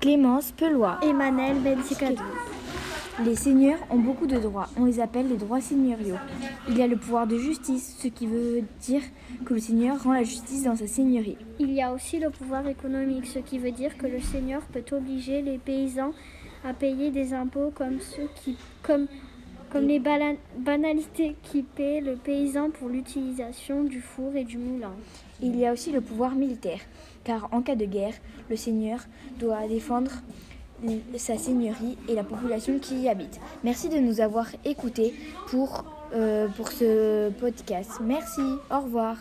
Clémence Pelois. Emmanuel Benzicado. Les seigneurs ont beaucoup de droits, on les appelle les droits seigneuriaux. Il y a le pouvoir de justice, ce qui veut dire que le seigneur rend la justice dans sa seigneurie. Il y a aussi le pouvoir économique, ce qui veut dire que le seigneur peut obliger les paysans à payer des impôts comme ceux qui comme comme les banalités qui paie le paysan pour l'utilisation du four et du moulin. Il y a aussi le pouvoir militaire, car en cas de guerre, le seigneur doit défendre sa seigneurie et la population qui y habite. Merci de nous avoir écoutés pour, euh, pour ce podcast. Merci, au revoir.